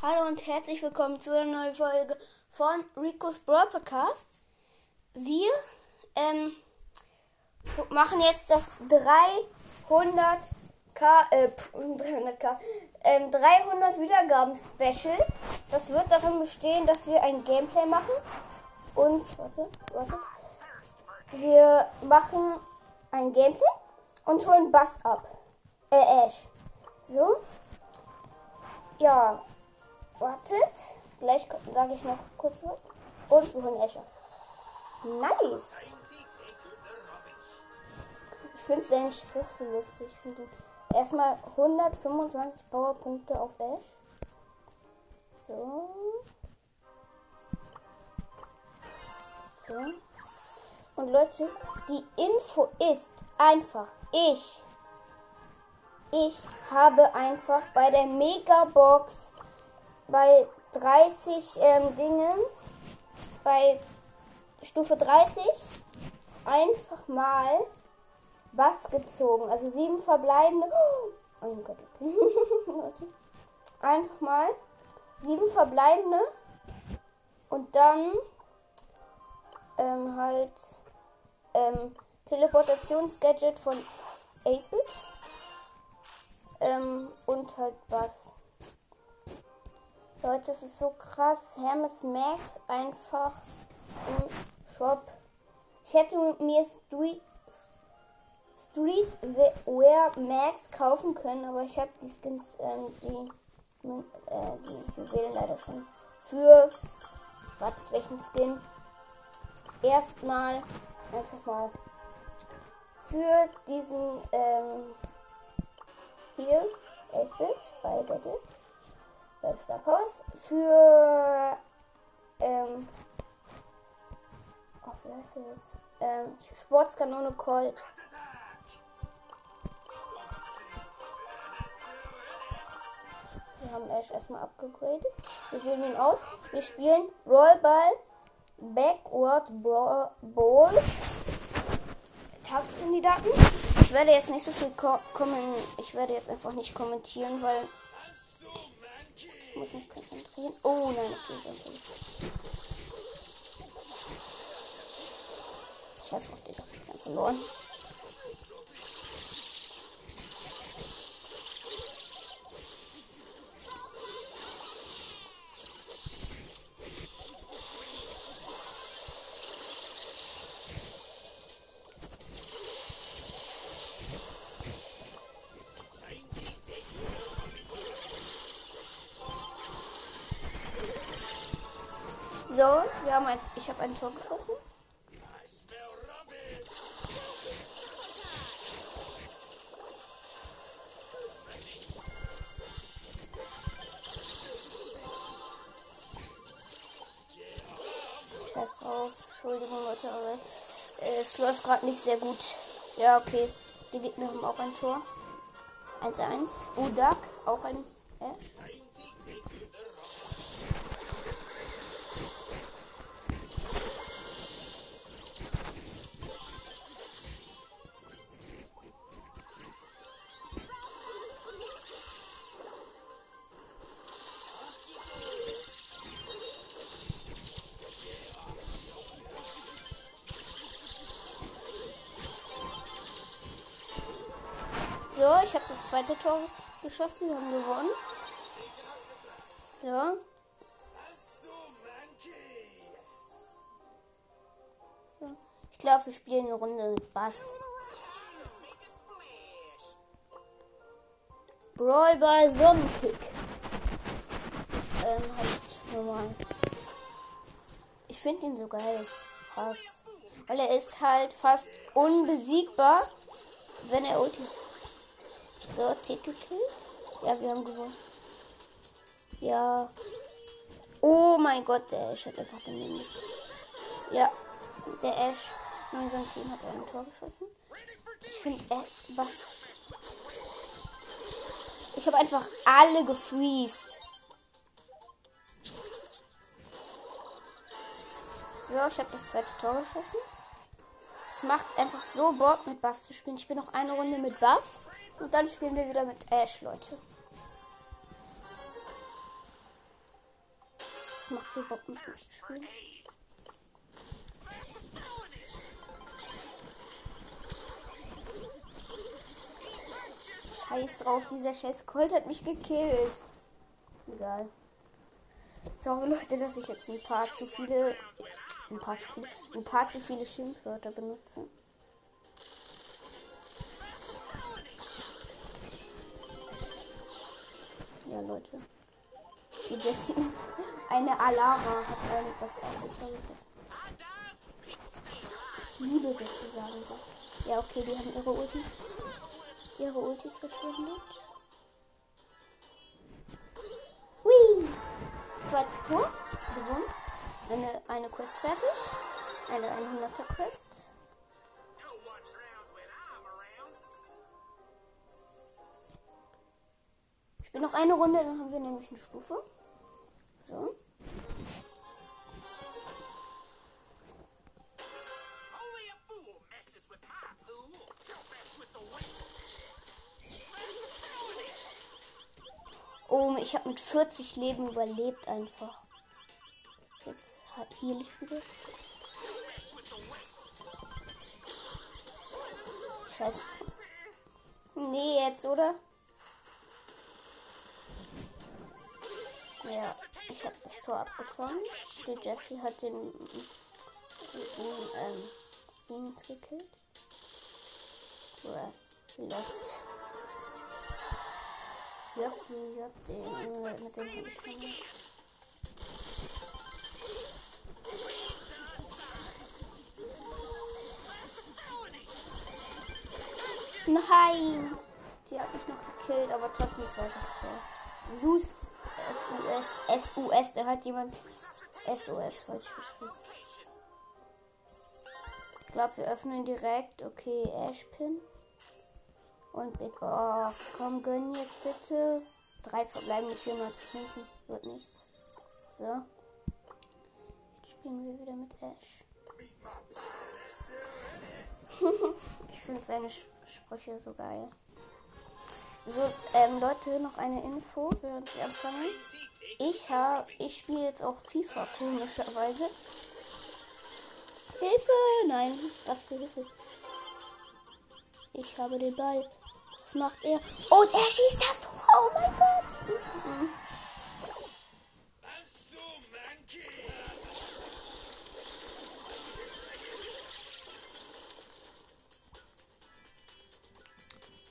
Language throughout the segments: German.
Hallo und herzlich willkommen zu einer neuen Folge von Rico's Brawl Podcast. Wir ähm, machen jetzt das 300k, äh, 300k, ähm, 300 Wiedergaben Special. Das wird darin bestehen, dass wir ein Gameplay machen und warte, warte. Wir machen ein Gameplay und holen Bass ab. Äh, Ash. So. Ja, wartet. Gleich sage ich noch kurz was. Und wir holen Escher. Nice. Ich finde seinen Spruch so lustig. Erstmal 125 Powerpunkte auf Ash. So. So. Und Leute, die Info ist einfach, ich, ich habe einfach bei der Megabox bei 30 ähm, Dingen, bei Stufe 30 einfach mal was gezogen. Also sieben verbleibende. Oh mein Gott. einfach mal sieben verbleibende und dann ähm, halt ähm, Teleportationsgadget von 8-Bit ähm, und halt was. Leute, es ist so krass. Hermes Max einfach im Shop. Ich hätte mir Street, Streetwear Max kaufen können, aber ich habe die Skins, ähm, die, äh, die Juwelen leider schon. Für, wartet, welchen Skin? Erstmal, einfach mal für diesen, ähm, hier, 8-Bit bei Gadget, bei Star Post, für, ähm, oh, heißt der jetzt? Ähm, Sportskanone Colt. Wir haben Ash erstmal abgegradet. Wir sehen ihn aus. Wir spielen Rollball Backward Ball. Tagskandidaten. Ich werde jetzt nicht so viel kommen. Ich werde jetzt einfach nicht kommentieren, weil muss mich konzentrieren. Oh nein, okay, okay. Scheiß auf Digga. Ich bin verloren. Leute, aber äh, es läuft gerade nicht sehr gut. Ja, okay. Die Gegner haben auch ein Tor. 1-1. Udak, auch ein Ash. Zweite Tor geschossen. Wir haben gewonnen. So. so. Ich glaube, wir spielen eine Runde mit Bass. Brawlball Sonnenkick. Ähm, halt normal. Ich finde ihn so geil. Krass. Weil er ist halt fast unbesiegbar, wenn er ulti so, Titel killt. Ja, wir haben gewonnen. Ja. Oh mein Gott, der Ash hat einfach daneben. Ja, der Ash in unserem Team hat ein Tor geschossen. Ich finde, äh, was? Ich habe einfach alle gefreezed. So, ich habe das zweite Tor geschossen. Es macht einfach so Bock mit Bass zu spielen. Ich bin noch eine Runde mit Bass. Und dann spielen wir wieder mit Ash, Leute. Es macht so Bock mit zu spielen. Scheiß drauf, dieser scheiß Colt hat mich gekillt. Egal. Sorry Leute, dass ich jetzt ein paar zu viele ein paar zu viele, ein paar zu viele Schimpfwörter benutze. Ja, Leute. Die Jessie ist eine Alara, hat ein, das erste Tor. Ich liebe sozusagen das. Ja, okay, die haben ihre Ultis, ihre Ultis verschwindet. Hui! Zweites Tor, gewonnen. Eine, eine Quest fertig. Eine 100er Quest. Ich bin noch eine Runde, dann haben wir nämlich eine Stufe. So. Oh, ich habe mit 40 Leben überlebt einfach. Jetzt hat hier nicht wieder. Scheiße. Nee, jetzt, oder? Ja, ich habe das Tor abgefangen. Die Jessie hat den, den ähm, Dings gekillt. Oder Lost. Ja, die, ja, den, mit dem habe ich schon. Nein! Die hat mich noch gekillt, aber trotzdem zweites Tor. Sus. SUS. SUS. Da hat jemand SOS falsch geschrieben. Ich glaube, wir öffnen direkt. Okay, Ashpin. Und Big Box. Komm, gönn jetzt bitte. Drei verbleibende 405. Wird nichts. So. Jetzt spielen wir wieder mit Ash. ich finde seine Sprüche so geil. So, ähm, Leute, noch eine Info, während wir anfangen. Ich habe, ich spiele jetzt auch FIFA, komischerweise. Hilfe! Nein, was für Hilfe? Ich habe den Ball. Was macht er? Und er schießt das Tor! Oh mein Gott! Mhm.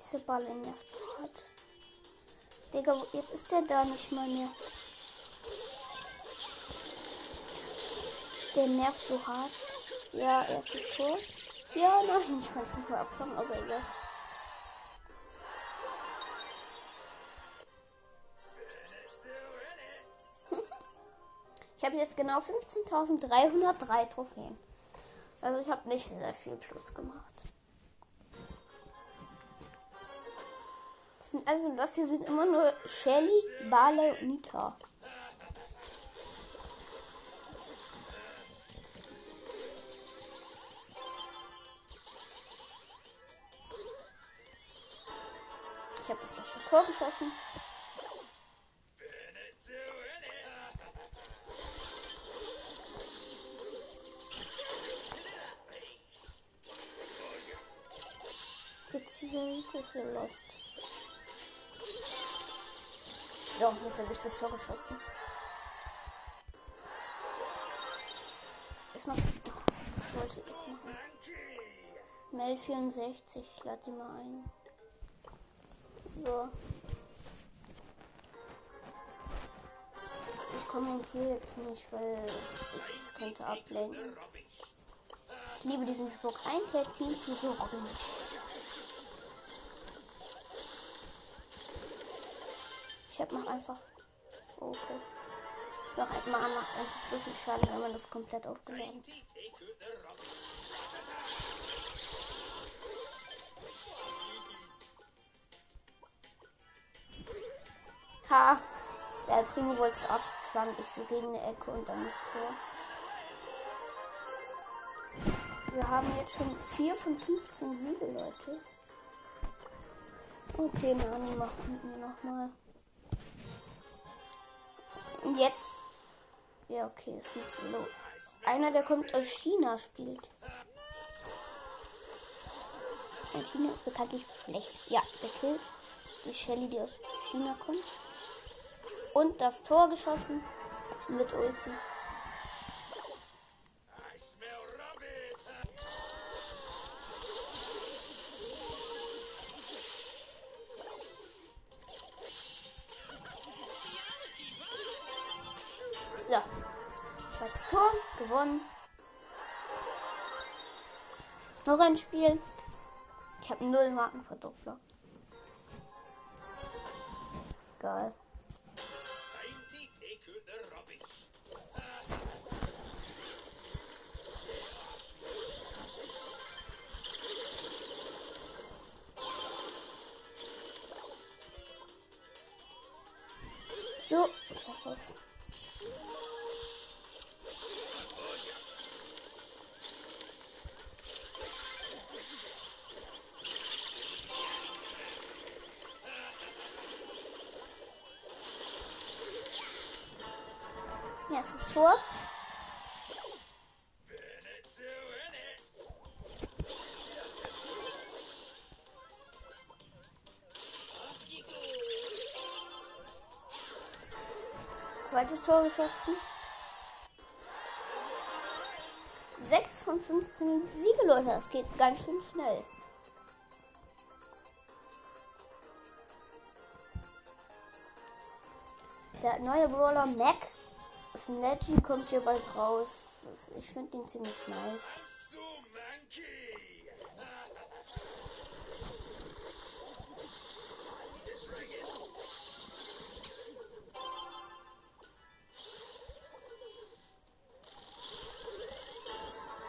Diese Balle nervt. Digga, jetzt ist der da nicht mal mehr. Der nervt so hart. Ja, erstes Tor. Ja, nein, ich kann es nicht mehr abfangen, aber egal. Ich habe jetzt genau 15.303 Trophäen. Also ich habe nicht sehr viel Plus gemacht. Also das hier sind immer nur Shelly, Barley und Nita. Ich habe das erste Tor geschossen. Jetzt dieser Rico so lost. So, jetzt habe ich das Tor geschossen. Erstmal. Ich wollte ich machen. Mel 64, ich lade die mal ein. So. Ich kommentiere jetzt nicht, weil es könnte ablenken. Ich liebe diesen Spruch. Ein Team tut so Robin. Ich hab noch einfach. okay. Ich mach halt mal macht einfach so viel Schaden, wenn man das komplett aufgeladen. Ha! Der Primo wollte es abfangen. Ich so gegen eine Ecke und dann das Tor. Wir haben jetzt schon 4 von 15 Siege, Leute. Okay, Nani macht mit mir nochmal. Und jetzt Ja, okay, ist nicht so. Einer, der kommt aus China, spielt. Und China ist bekanntlich schlecht. Ja, der killt die Shelly, die aus China kommt. Und das Tor geschossen mit Ulti. Gewonnen. Noch ein Spiel. Ich habe null Markenverdoppler. Geil. So, scheiß auf. Erstes Tor. Zweites Tor geschossen. 6 von 15 Siege, Leute. Das geht ganz schön schnell. Der neue Brawler Mac Snatchy kommt hier bald raus. Das, ich finde den ziemlich nice.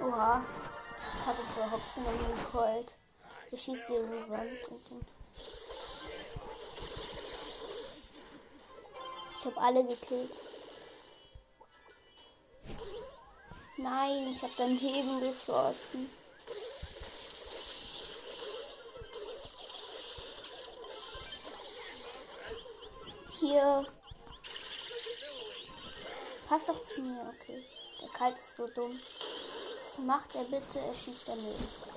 Oha. Ich habe ihn für Hops genommen und Colt. Ich schieße gegen die Wand und den. Ich habe alle gekillt. Nein, ich habe daneben geschossen. Hier. Pass doch zu mir, okay. Der Kalk ist so dumm. Was macht er bitte? Er schießt daneben.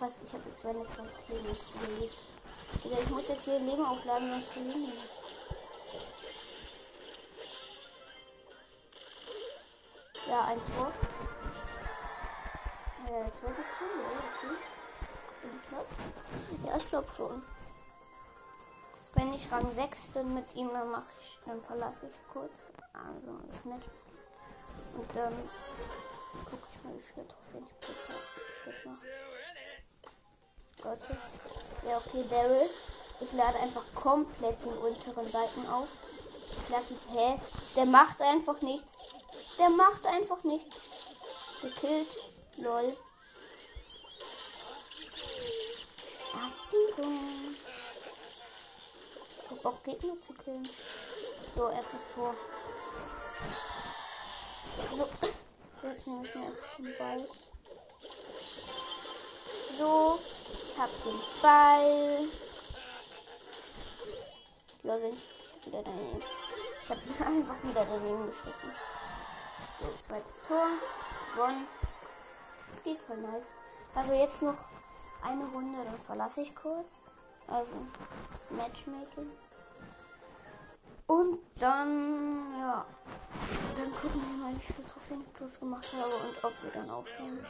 Fast. Ich habe jetzt 220 Leben überlebt. Digga, ich muss jetzt hier Leben aufladen, sonst verlieren wir. Ja, ein Tor. Ja, okay. Ich glaub. Ja, ich glaube schon. Wenn ich Rang 6 bin mit ihm, dann mache ich, dann verlasse ich kurz. Also das Match. Und dann gucke ich mal, wie viele Trophäen ich plus noch. Leute. Ja, okay, Daryl. Ich lade einfach komplett den unteren Seiten auf. Ich lade die. Hä? Der macht einfach nichts. Der macht einfach nichts. Gekillt. Lol. Achtung. Ich hab Bock, Gegner zu killen. So, erstes Tor. So. Jetzt nehme ich mir einfach den Ball. So, ich hab den Ball. Leute, ich, hab wieder daneben. Ich hab einfach wieder daneben geschossen. So, zweites Tor. Gewonnen. Das geht voll nice. Also jetzt noch eine Runde, dann verlasse ich kurz. Also das Matchmaking. Und dann, ja, dann gucken wir mal, wie viele Trophäen ich plus gemacht habe und ob wir dann aufhören.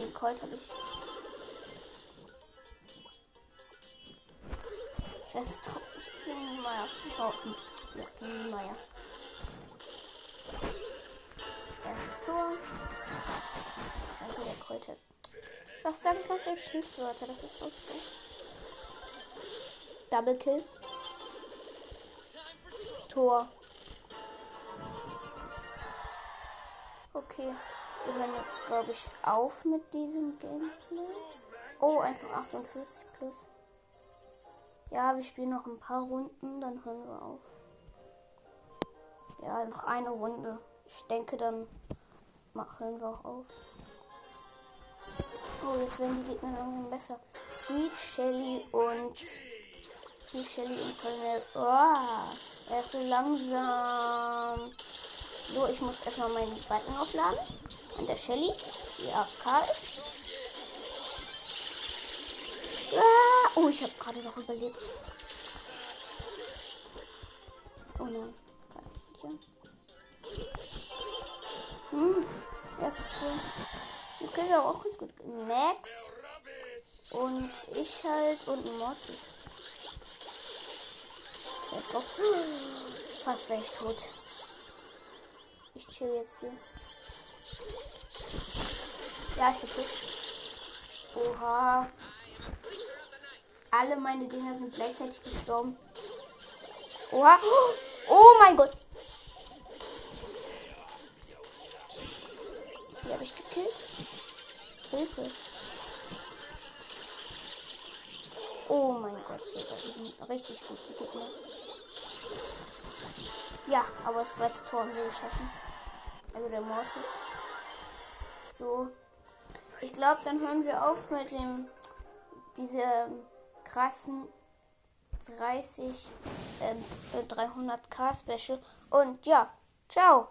Den Colt habe ich. Scheiße, Tropf. Ich die Meier. Oh, ja, Meier. Erstes Tor. Scheiße, der Colt hat. Was sagen kannst du Schimpfwörter? Das ist so schön. Double Kill. Tor. Okay. Wir hören jetzt, glaube ich, auf mit diesem Gameplay. Oh, einfach 48 plus. Ja, wir spielen noch ein paar Runden, dann hören wir auf. Ja, noch eine Runde. Ich denke, dann hören wir auch auf. Oh, jetzt werden die Gegner langsam besser. Sweet, Shelly und. Sweet, Shelly und Colonel. Oh, er ist so langsam. So, ich muss erstmal meinen Balken aufladen. Und der Shelly, die AFK ist. Ah, oh, ich habe gerade noch überlebt. Oh nein. Hm, erstes Tor. Okay, ja auch ganz gut. Max und ich halt und Mortis. Fast wäre ich tot. Ich chill jetzt hier. Ja, ich bin tot. Oha. Alle meine Dinger sind gleichzeitig gestorben. Oha. Oh mein Gott. Die habe ich gekillt. Hilfe. Oh mein Gott, die sind richtig gut, die Gegner. Ja, aber das zweite Tor haben wir geschossen. Also der Mortis. So. Ich glaube, dann hören wir auf mit dem diese krassen 30 ähm, 300k Special und ja, ciao.